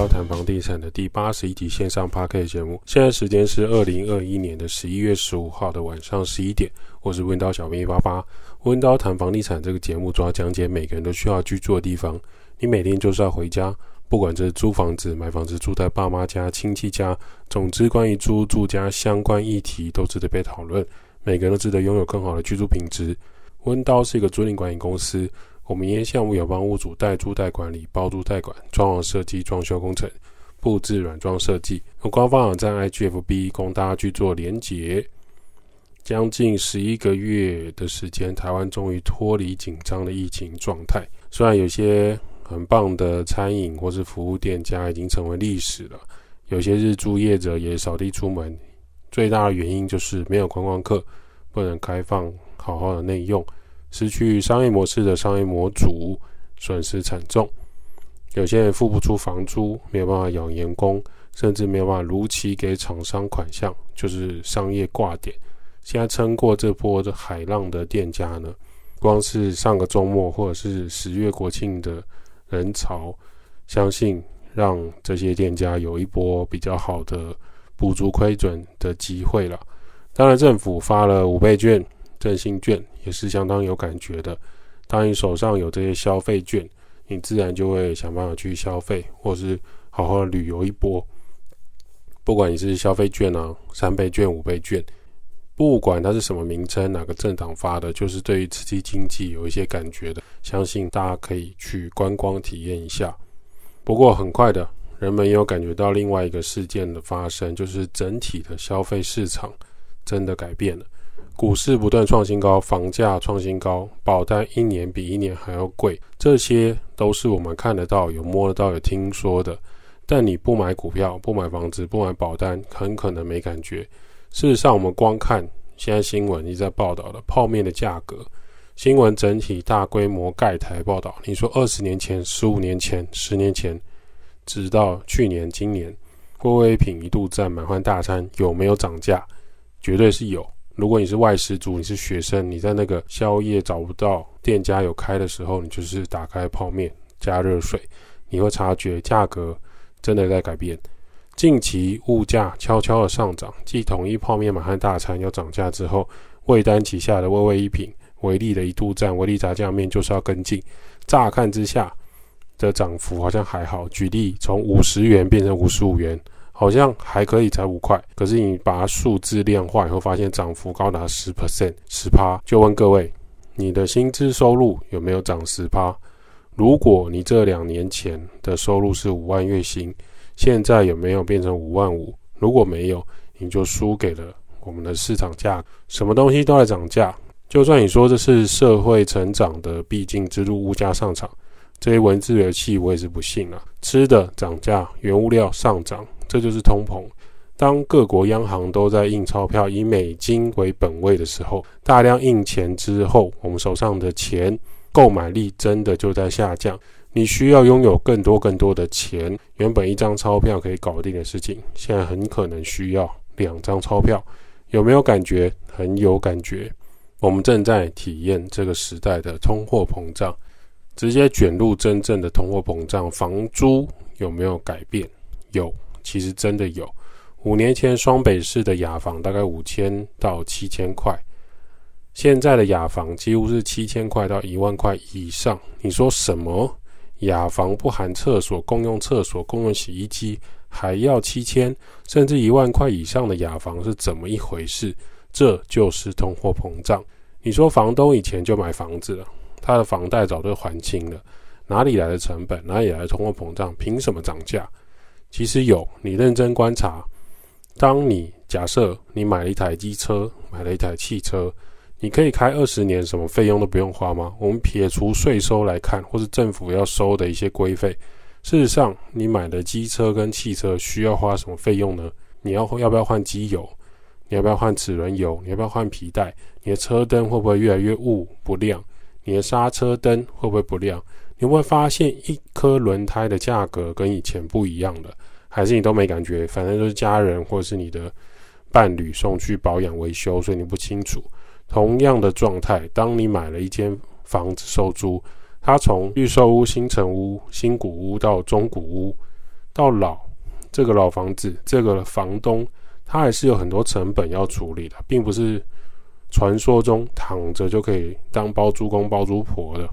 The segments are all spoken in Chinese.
温叨谈房地产的第八十一集线上 Podcast 节目。现在时间是二零二一年的十一月十五号的晚上十一点。我是温叨小兵一八八。温叨谈房地产这个节目主要讲解每个人都需要居住的地方。你每天就是要回家，不管这是租房子、买房子、住在爸妈家、亲戚家，总之关于租住家相关议题都值得被讨论。每个人都值得拥有更好的居住品质。温叨是一个租赁管理公司。我们营业项目有帮屋主代租代管理、包租代管、装潢设计、装修工程、布置软装设计。有官方网站 IGFB 供大家去做连结。将近十一个月的时间，台湾终于脱离紧张的疫情状态。虽然有些很棒的餐饮或是服务店家已经成为历史了，有些日租业者也扫地出门。最大的原因就是没有观光客，不能开放好好的内用。失去商业模式的商业模组损失惨重，有些人付不出房租，没有办法养员工，甚至没有办法如期给厂商款项，就是商业挂点。现在撑过这波的海浪的店家呢，光是上个周末或者是十月国庆的人潮，相信让这些店家有一波比较好的补足亏损的机会了。当然，政府发了五倍券。振兴券也是相当有感觉的。当你手上有这些消费券，你自然就会想办法去消费，或是好好旅游一波。不管你是消费券啊、三倍券、五倍券，不管它是什么名称、哪个政党发的，就是对于刺激经济有一些感觉的，相信大家可以去观光体验一下。不过很快的，人们也有感觉到另外一个事件的发生，就是整体的消费市场真的改变了。股市不断创新高，房价创新高，保单一年比一年还要贵，这些都是我们看得到、有摸得到、有听说的。但你不买股票、不买房子、不买保单，很可能没感觉。事实上，我们光看现在新闻一直在报道的泡面的价格，新闻整体大规模盖台报道。你说二十年前、十五年前、十年前，直到去年、今年，贵威品一度在满汉大餐有没有涨价？绝对是有。如果你是外食族，你是学生，你在那个宵夜找不到店家有开的时候，你就是打开泡面加热水，你会察觉价格真的在改变。近期物价悄悄的上涨，继统一泡面满汉大餐要涨价之后，味丹旗下的味味一品、维力的一度赞、维力炸酱面就是要跟进。乍看之下的涨幅好像还好，举例从五十元变成五十五元。好像还可以，才五块。可是你把它数字量化以后，发现涨幅高达十 percent、十趴。就问各位，你的薪资收入有没有涨十趴？如果你这两年前的收入是五万月薪，现在有没有变成五万五？如果没有，你就输给了我们的市场价。什么东西都在涨价，就算你说这是社会成长的必经之路，物价上涨，这些文字游戏我也是不信了。吃的涨价，原物料上涨。这就是通膨。当各国央行都在印钞票，以美金为本位的时候，大量印钱之后，我们手上的钱购买力真的就在下降。你需要拥有更多更多的钱，原本一张钞票可以搞定的事情，现在很可能需要两张钞票。有没有感觉？很有感觉。我们正在体验这个时代的通货膨胀，直接卷入真正的通货膨胀。房租有没有改变？有。其实真的有，五年前双北市的雅房大概五千到七千块，现在的雅房几乎是七千块到一万块以上。你说什么？雅房不含厕所、共用厕所、共用洗衣机，还要七千甚至一万块以上的雅房是怎么一回事？这就是通货膨胀。你说房东以前就买房子了，他的房贷早就还清了，哪里来的成本？哪里来的通货膨胀？凭什么涨价？其实有，你认真观察，当你假设你买了一台机车，买了一台汽车，你可以开二十年，什么费用都不用花吗？我们撇除税收来看，或是政府要收的一些规费，事实上，你买的机车跟汽车需要花什么费用呢？你要要不要换机油？你要不要换齿轮油？你要不要换皮带？你的车灯会不会越来越雾不亮？你的刹车灯会不会不亮？你会发现一颗轮胎的价格跟以前不一样的，还是你都没感觉？反正就是家人或是你的伴侣送去保养维修，所以你不清楚。同样的状态，当你买了一间房子收租，它从预售屋、新城屋、新古屋到中古屋，到老，这个老房子，这个房东，他还是有很多成本要处理的，并不是传说中躺着就可以当包租公包租婆的。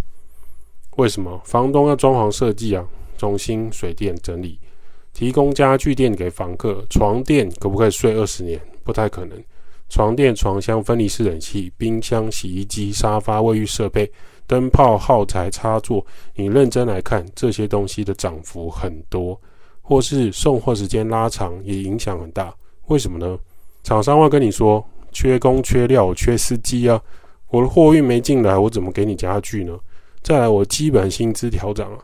为什么？房东要装潢设计啊，重新水电整理，提供家具店给房客，床垫可不可以睡二十年？不太可能。床垫、床箱、分离式冷气、冰箱、洗衣机、沙发、卫浴设备、灯泡、耗材、插座，你认真来看，这些东西的涨幅很多，或是送货时间拉长也影响很大。为什么呢？厂商会跟你说，缺工、缺料、缺司机啊，我的货运没进来，我怎么给你家具呢？再来，我基本薪资调涨了，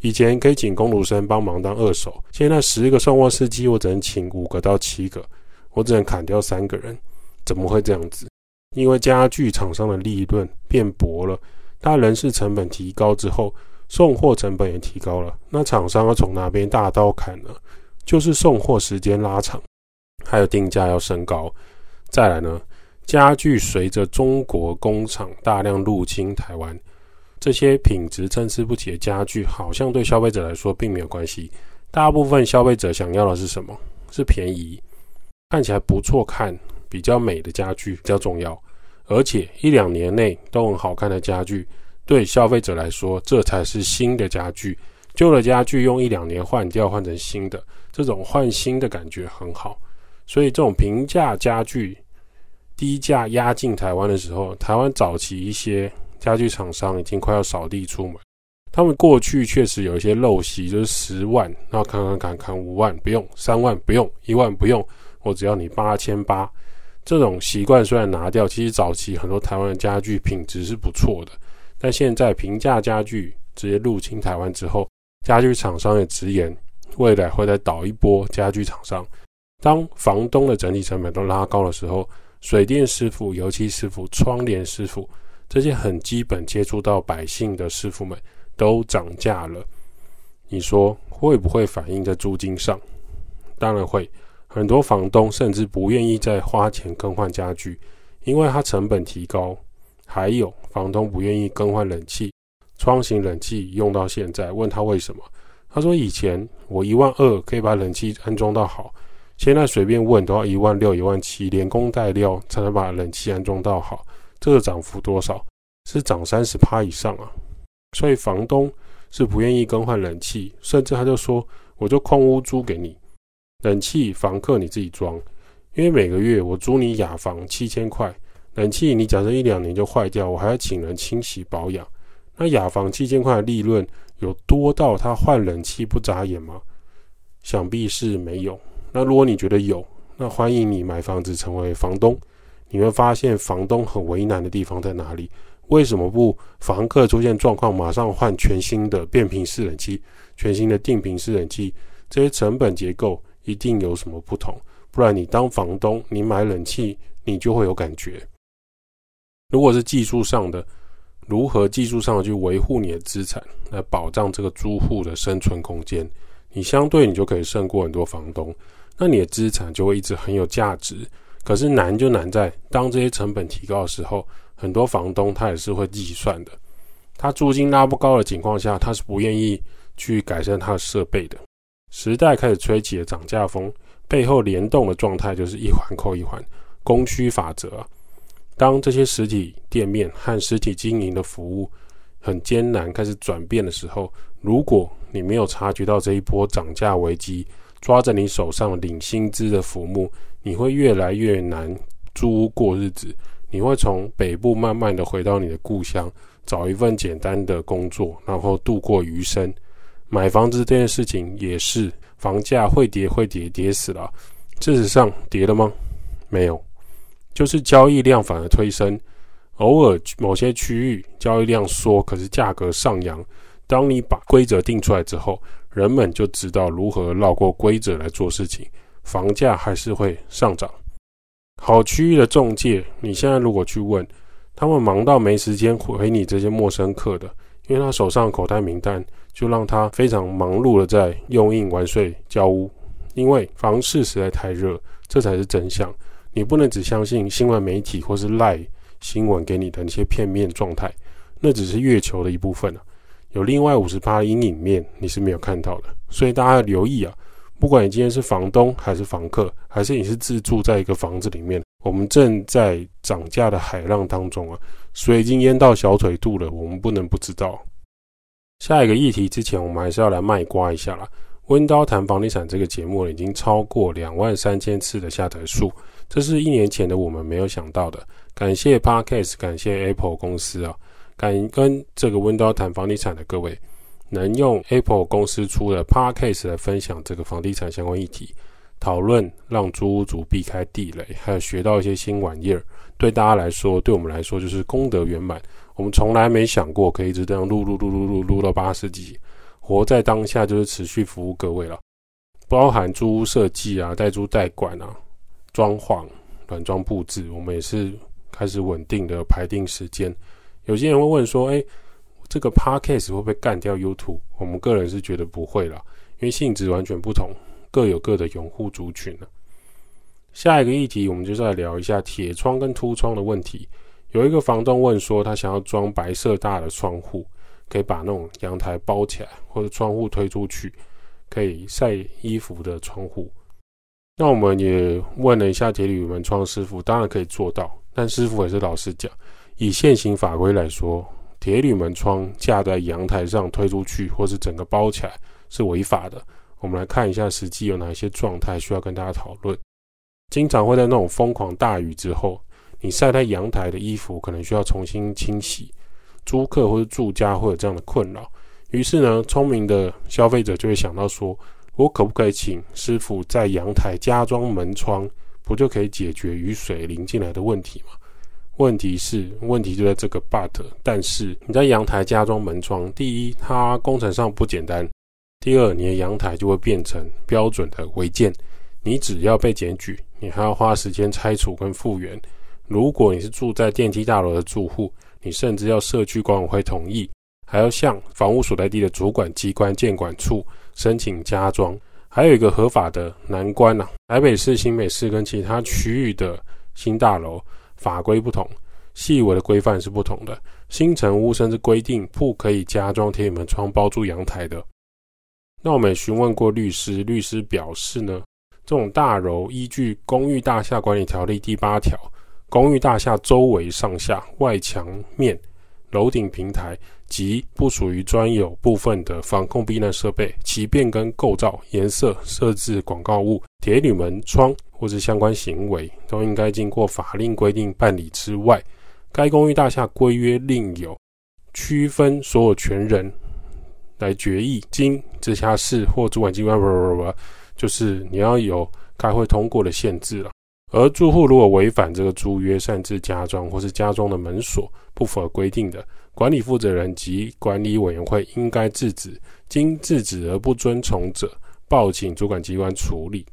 以前可以请工读生帮忙当二手，现在十个送货司机，我只能请五个到七个，我只能砍掉三个人。怎么会这样子？因为家具厂商的利润变薄了，他人事成本提高之后，送货成本也提高了。那厂商要从哪边大刀砍呢？就是送货时间拉长，还有定价要升高。再来呢，家具随着中国工厂大量入侵台湾，这些品质参差不齐的家具，好像对消费者来说并没有关系。大部分消费者想要的是什么？是便宜，看起来不错看。比较美的家具比较重要，而且一两年内都很好看的家具，对消费者来说，这才是新的家具。旧的家具用一两年换掉，换成新的，这种换新的感觉很好。所以这种平价家具低价压进台湾的时候，台湾早期一些家具厂商已经快要扫地出门。他们过去确实有一些陋习，就是十万，然后砍砍砍砍五万不用，三万不用，一万不用，我只要你八千八。这种习惯虽然拿掉，其实早期很多台湾的家具品质是不错的。但现在平价家具直接入侵台湾之后，家具厂商也直言，未来会再倒一波家具厂商。当房东的整体成本都拉高的时候，水电师傅、油漆师傅、窗帘师傅这些很基本接触到百姓的师傅们都涨价了。你说会不会反映在租金上？当然会。很多房东甚至不愿意再花钱更换家具，因为它成本提高。还有房东不愿意更换冷气，窗型冷气用到现在，问他为什么？他说以前我一万二可以把冷气安装到好，现在随便问都要一万六、一万七，连工带料才能把冷气安装到好。这个涨幅多少？是涨三十趴以上啊！所以房东是不愿意更换冷气，甚至他就说我就空屋租给你。冷气房客你自己装，因为每个月我租你雅房七千块，冷气你假设一两年就坏掉，我还要请人清洗保养。那雅房七千块的利润有多到他换冷气不眨眼吗？想必是没有。那如果你觉得有，那欢迎你买房子成为房东。你会发现房东很为难的地方在哪里？为什么不房客出现状况马上换全新的变频式冷气、全新的定频式冷气？这些成本结构。一定有什么不同，不然你当房东，你买冷气，你就会有感觉。如果是技术上的，如何技术上去维护你的资产，来保障这个租户的生存空间，你相对你就可以胜过很多房东，那你的资产就会一直很有价值。可是难就难在，当这些成本提高的时候，很多房东他也是会计算的，他租金拉不高的情况下，他是不愿意去改善他的设备的。时代开始吹起了涨价风，背后联动的状态就是一环扣一环，供需法则。当这些实体店面和实体经营的服务很艰难开始转变的时候，如果你没有察觉到这一波涨价危机，抓着你手上领薪资的浮木，你会越来越难租屋过日子。你会从北部慢慢的回到你的故乡，找一份简单的工作，然后度过余生。买房子这件事情也是，房价会跌会跌，跌死了。事实上，跌了吗？没有，就是交易量反而推升。偶尔某些区域交易量缩，可是价格上扬。当你把规则定出来之后，人们就知道如何绕过规则来做事情，房价还是会上涨。好区域的中介，你现在如果去问，他们忙到没时间回你这些陌生客的。因为他手上口袋名单，就让他非常忙碌的在用印完税交屋。因为房市实在太热，这才是真相。你不能只相信新闻媒体或是赖新闻给你的那些片面状态，那只是月球的一部分啊。有另外五十八阴影面你是没有看到的。所以大家要留意啊，不管你今天是房东还是房客，还是你是自住在一个房子里面，我们正在涨价的海浪当中啊，水已经淹到小腿肚了，我们不能不知道。下一个议题之前，我们还是要来卖瓜一下啦。温刀谈房地产这个节目已经超过两万三千次的下载数，这是一年前的我们没有想到的。感谢 Podcast，感谢 Apple 公司啊，感恩这个温刀谈房地产的各位。能用 Apple 公司出的 Podcast 来分享这个房地产相关议题讨论，让租屋族避开地雷，还有学到一些新玩意儿，对大家来说，对我们来说就是功德圆满。我们从来没想过可以一直这样录录录录录录到八十集，活在当下就是持续服务各位了，包含租屋设计啊、代租代管啊、装潢、软装布置，我们也是开始稳定的排定时间。有些人会问说，哎。这个 podcast 会不会干掉 YouTube？我们个人是觉得不会啦，因为性质完全不同，各有各的拥护族群了。下一个议题，我们就再聊一下铁窗跟凸窗的问题。有一个房东问说，他想要装白色大的窗户，可以把那种阳台包起来，或者窗户推出去，可以晒衣服的窗户。那我们也问了一下铁铝门窗师傅，当然可以做到，但师傅也是老实讲，以现行法规来说。铁铝门窗架在阳台上推出去，或是整个包起来是违法的。我们来看一下实际有哪些状态需要跟大家讨论。经常会在那种疯狂大雨之后，你晒在阳台的衣服可能需要重新清洗，租客或者住家会有这样的困扰。于是呢，聪明的消费者就会想到说：我可不可以请师傅在阳台加装门窗，不就可以解决雨水淋进来的问题吗？问题是，问题就在这个 but，但是你在阳台加装门窗，第一，它工程上不简单；第二，你的阳台就会变成标准的违建，你只要被检举，你还要花时间拆除跟复原。如果你是住在电梯大楼的住户，你甚至要社区管委会同意，还要向房屋所在地的主管机关建管处申请加装。还有一个合法的难关呐、啊，台北市、新北市跟其他区域的新大楼。法规不同，细微的规范是不同的。新成屋甚至规定不可以加装铁门窗包住阳台的。那我们询问过律师，律师表示呢，这种大楼依据《公寓大厦管理条例》第八条，公寓大厦周围上下、外墙面、楼顶平台及不属于专有部分的防控避难设备，其变更构造、颜色、设置广告物、铁铝门窗。或是相关行为都应该经过法令规定办理之外，该公寓大厦规约另有区分所有权人来决议，经直辖市或主管机关，就是你要有开会通过的限制了。而住户如果违反这个租约，擅自加装或是加装的门锁不符合规定的，管理负责人及管理委员会应该制止，经制止而不遵从者，报请主管机关处理。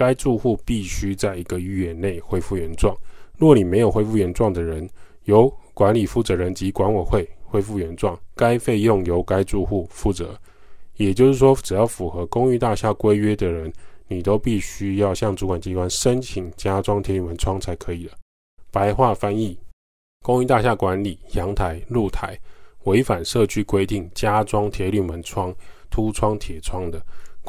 该住户必须在一个月内恢复原状。若你没有恢复原状的人，由管理负责人及管委会恢复原状，该费用由该住户负责。也就是说，只要符合公寓大厦规约的人，你都必须要向主管机关申请加装铁铝门窗才可以了。白话翻译：公寓大厦管理阳台、露台违反社区规定加装铁铝门窗、凸窗、铁窗的。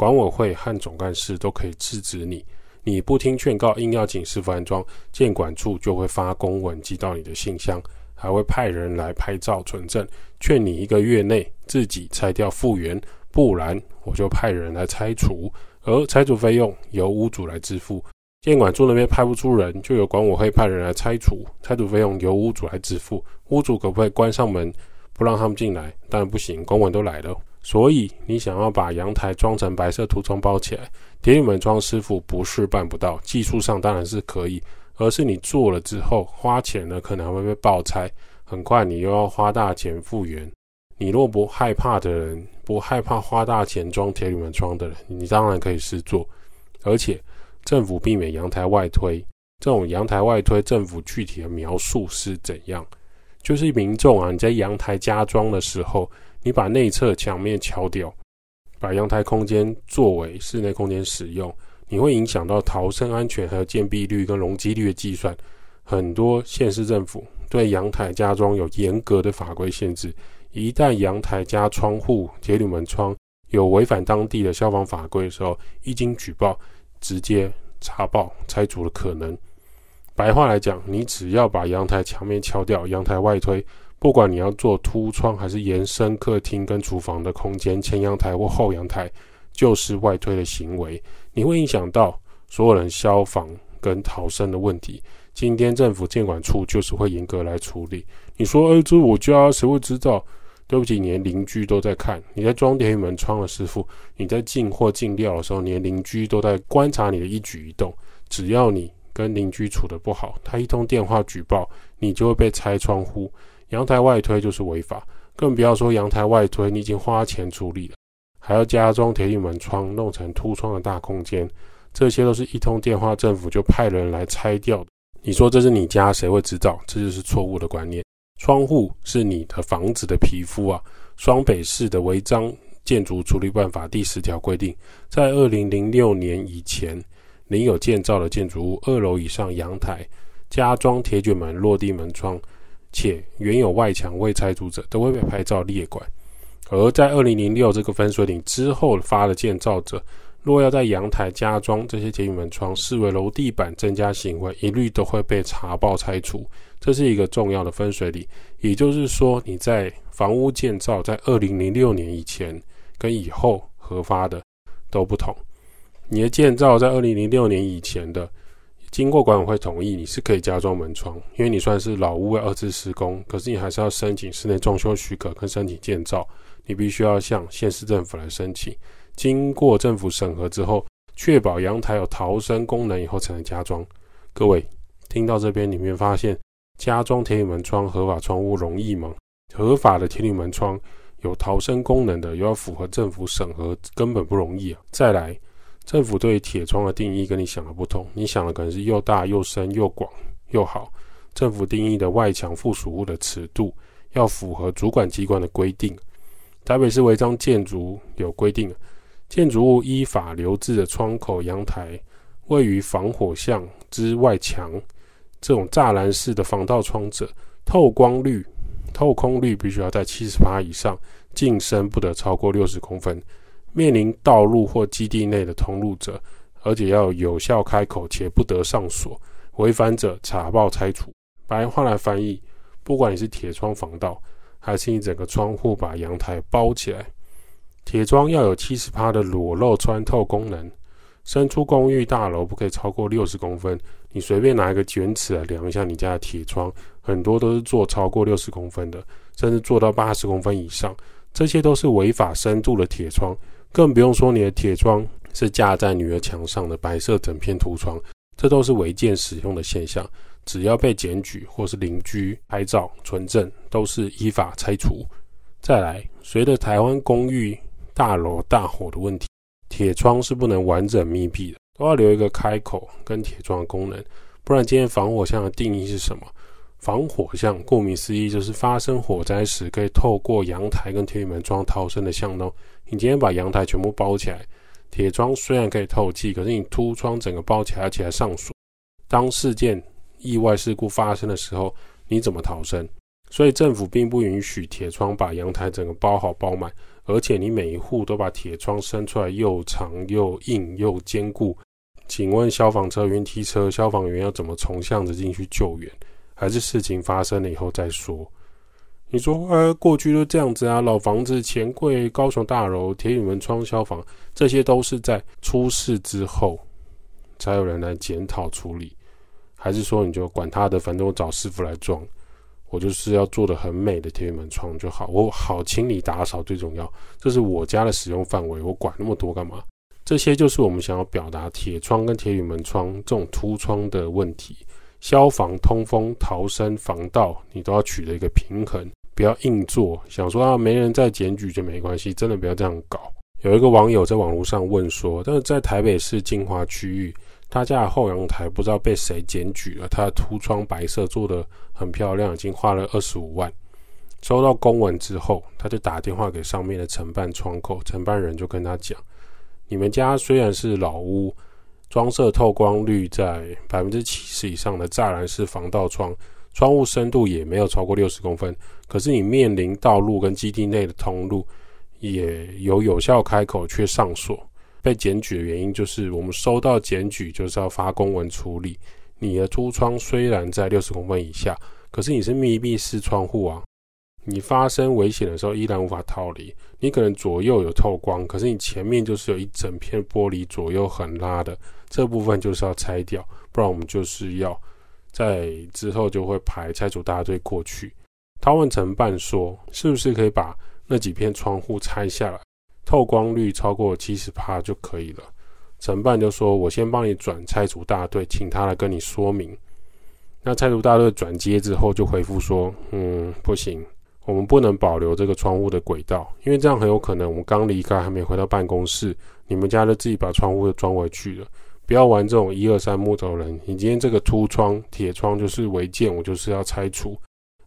管委会和总干事都可以制止你，你不听劝告，硬要请师傅安装，建管处就会发公文寄到你的信箱，还会派人来拍照存证，劝你一个月内自己拆掉复原，不然我就派人来拆除，而拆除费用由屋主来支付。建管处那边派不出人，就由管委会派人来拆除，拆除费用由屋主来支付。屋主可不可以关上门不让他们进来？当然不行，公文都来了。所以，你想要把阳台装成白色涂层包起来，铁铝门窗师傅不是办不到，技术上当然是可以，而是你做了之后花钱呢，可能还会被爆拆，很快你又要花大钱复原。你若不害怕的人，不害怕花大钱装铁铝门窗的人，你当然可以试做。而且，政府避免阳台外推，这种阳台外推，政府具体的描述是怎样？就是民众啊，你在阳台加装的时候。你把内侧墙面敲掉，把阳台空间作为室内空间使用，你会影响到逃生安全，和建蔽率跟容积率的计算。很多县市政府对阳台加装有严格的法规限制，一旦阳台加窗户、铁铝门窗有违反当地的消防法规的时候，一经举报，直接查报拆除的可能。白话来讲，你只要把阳台墙面敲掉，阳台外推，不管你要做凸窗还是延伸客厅跟厨房的空间，前阳台或后阳台，就是外推的行为，你会影响到所有人消防跟逃生的问题。今天政府监管处就是会严格来处理。你说，哎，这我家谁会知道？对不起，你连邻居都在看。你在装铁门窗的师傅，你在进货进料的时候，连邻居都在观察你的一举一动。只要你跟邻居处得不好，他一通电话举报，你就会被拆窗户。阳台外推就是违法，更不要说阳台外推，你已经花钱处理了，还要加装铁门窗，弄成凸窗的大空间，这些都是一通电话，政府就派人来拆掉。你说这是你家，谁会知道？这就是错误的观念。窗户是你的房子的皮肤啊！双北市的违章建筑处理办法第十条规定，在二零零六年以前，您有建造的建筑物二楼以上阳台加装铁卷门、落地门窗，且原有外墙未拆除者，都会被拍照列管。而在二零零六这个分水岭之后发的建造者，若要在阳台加装这些铁卷门窗，视为楼地板增加行为，一律都会被查报拆除。这是一个重要的分水岭，也就是说，你在房屋建造在二零零六年以前跟以后核发的都不同。你的建造在二零零六年以前的，经过管委会同意，你是可以加装门窗，因为你算是老屋二次施工，可是你还是要申请室内装修许可跟申请建造，你必须要向县市政府来申请。经过政府审核之后，确保阳台有逃生功能以后才能加装。各位听到这边，你没发现加装铁铝门窗合法窗户容易吗？合法的铁铝门窗有逃生功能的，又要符合政府审核，根本不容易啊！再来，政府对铁窗的定义跟你想的不同，你想的可能是又大又深又广又好。政府定义的外墙附属物的尺度要符合主管机关的规定。台北市违章建筑有规定。建筑物依法留置的窗口、阳台，位于防火巷之外墙，这种栅栏式的防盗窗者，透光率、透空率必须要在七十八以上，进深不得超过六十公分。面临道路或基地内的通路者，而且要有效开口且不得上锁，违反者查报拆除。白话来翻译，不管你是铁窗防盗，还是你整个窗户把阳台包起来。铁窗要有七十趴的裸露穿透功能，伸出公寓大楼不可以超过六十公分。你随便拿一个卷尺来量一下你家的铁窗，很多都是做超过六十公分的，甚至做到八十公分以上，这些都是违法深度的铁窗。更不用说你的铁窗是架在女儿墙上的白色整片涂窗，这都是违建使用的现象。只要被检举或是邻居拍照存证，都是依法拆除。再来，随着台湾公寓大楼大火的问题，铁窗是不能完整密闭的，都要留一个开口跟铁窗的功能，不然今天防火巷的定义是什么？防火巷顾名思义就是发生火灾时可以透过阳台跟铁门窗逃生的巷弄。你今天把阳台全部包起来，铁窗虽然可以透气，可是你凸窗整个包起来，而且还上锁，当事件意外事故发生的时候，你怎么逃生？所以政府并不允许铁窗把阳台整个包好包满。而且你每一户都把铁窗伸出来，又长又硬又坚固。请问消防车、云梯车、消防员要怎么从巷子进去救援？还是事情发生了以后再说？你说，呃，过去都这样子啊，老房子、钱柜、高雄大楼、铁铝门窗、消防，这些都是在出事之后才有人来检讨处理，还是说你就管他的，反正我找师傅来装？我就是要做的很美的铁门窗就好，我好清理打扫最重要，这是我家的使用范围，我管那么多干嘛？这些就是我们想要表达铁窗跟铁门窗这种凸窗的问题，消防、通风、逃生、防盗，你都要取得一个平衡，不要硬做，想说啊没人再检举就没关系，真的不要这样搞。有一个网友在网络上问说，但是在台北市精华区域。他家的后阳台不知道被谁检举了，他的凸窗白色做得很漂亮，已经花了二十五万。收到公文之后，他就打电话给上面的承办窗口，承办人就跟他讲：“你们家虽然是老屋，装设透光率在百分之七十以上的栅栏式防盗窗，窗户深度也没有超过六十公分，可是你面临道路跟基地内的通路也有有效开口却上锁，被检举的原因就是我们收到检举就是要发公文处理。你的凸窗虽然在六十公分以下，可是你是密闭式窗户啊，你发生危险的时候依然无法逃离。你可能左右有透光，可是你前面就是有一整片玻璃左右横拉的，这部分就是要拆掉，不然我们就是要在之后就会排拆除大队过去。他问承办说：“是不是可以把那几片窗户拆下来，透光率超过七十帕就可以了？”承办就说：“我先帮你转拆除大队，请他来跟你说明。”那拆除大队转接之后就回复说：“嗯，不行，我们不能保留这个窗户的轨道，因为这样很有可能我们刚离开还没回到办公室，你们家就自己把窗户就装回去了。不要玩这种一二三木头人，你今天这个凸窗、铁窗就是违建，我就是要拆除。”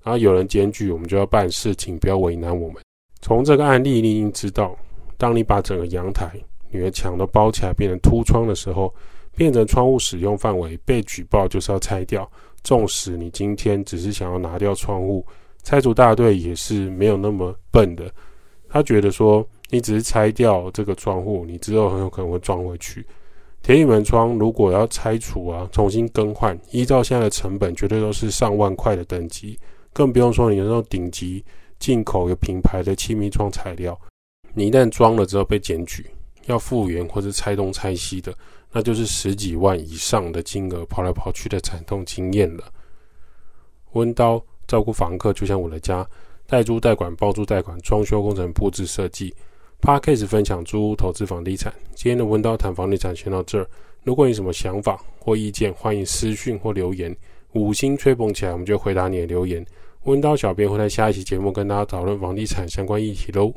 然后有人检举，我们就要办事情，不要为难我们。从这个案例，你已经知道，当你把整个阳台、你的墙都包起来变成凸窗的时候，变成窗户使用范围，被举报就是要拆掉。纵使你今天只是想要拿掉窗户，拆除大队也是没有那么笨的。他觉得说，你只是拆掉这个窗户，你之后很有可能会装回去。铁雨门窗如果要拆除啊，重新更换，依照现在的成本，绝对都是上万块的等级。更不用说你那种顶级进口有品牌的气密窗材料，你一旦装了之后被检举，要复原或者拆东拆西的，那就是十几万以上的金额跑来跑去的惨痛经验了。温刀照顾房客就像我的家，代租代管、包租代管、装修工程、布置设计。Podcast 分享租屋投资房地产。今天的温叨谈房地产先到这儿。如果你有什么想法或意见，欢迎私讯或留言。五星吹捧起来，我们就回答你的留言。温叨小编会在下一期节目跟大家讨论房地产相关议题喽。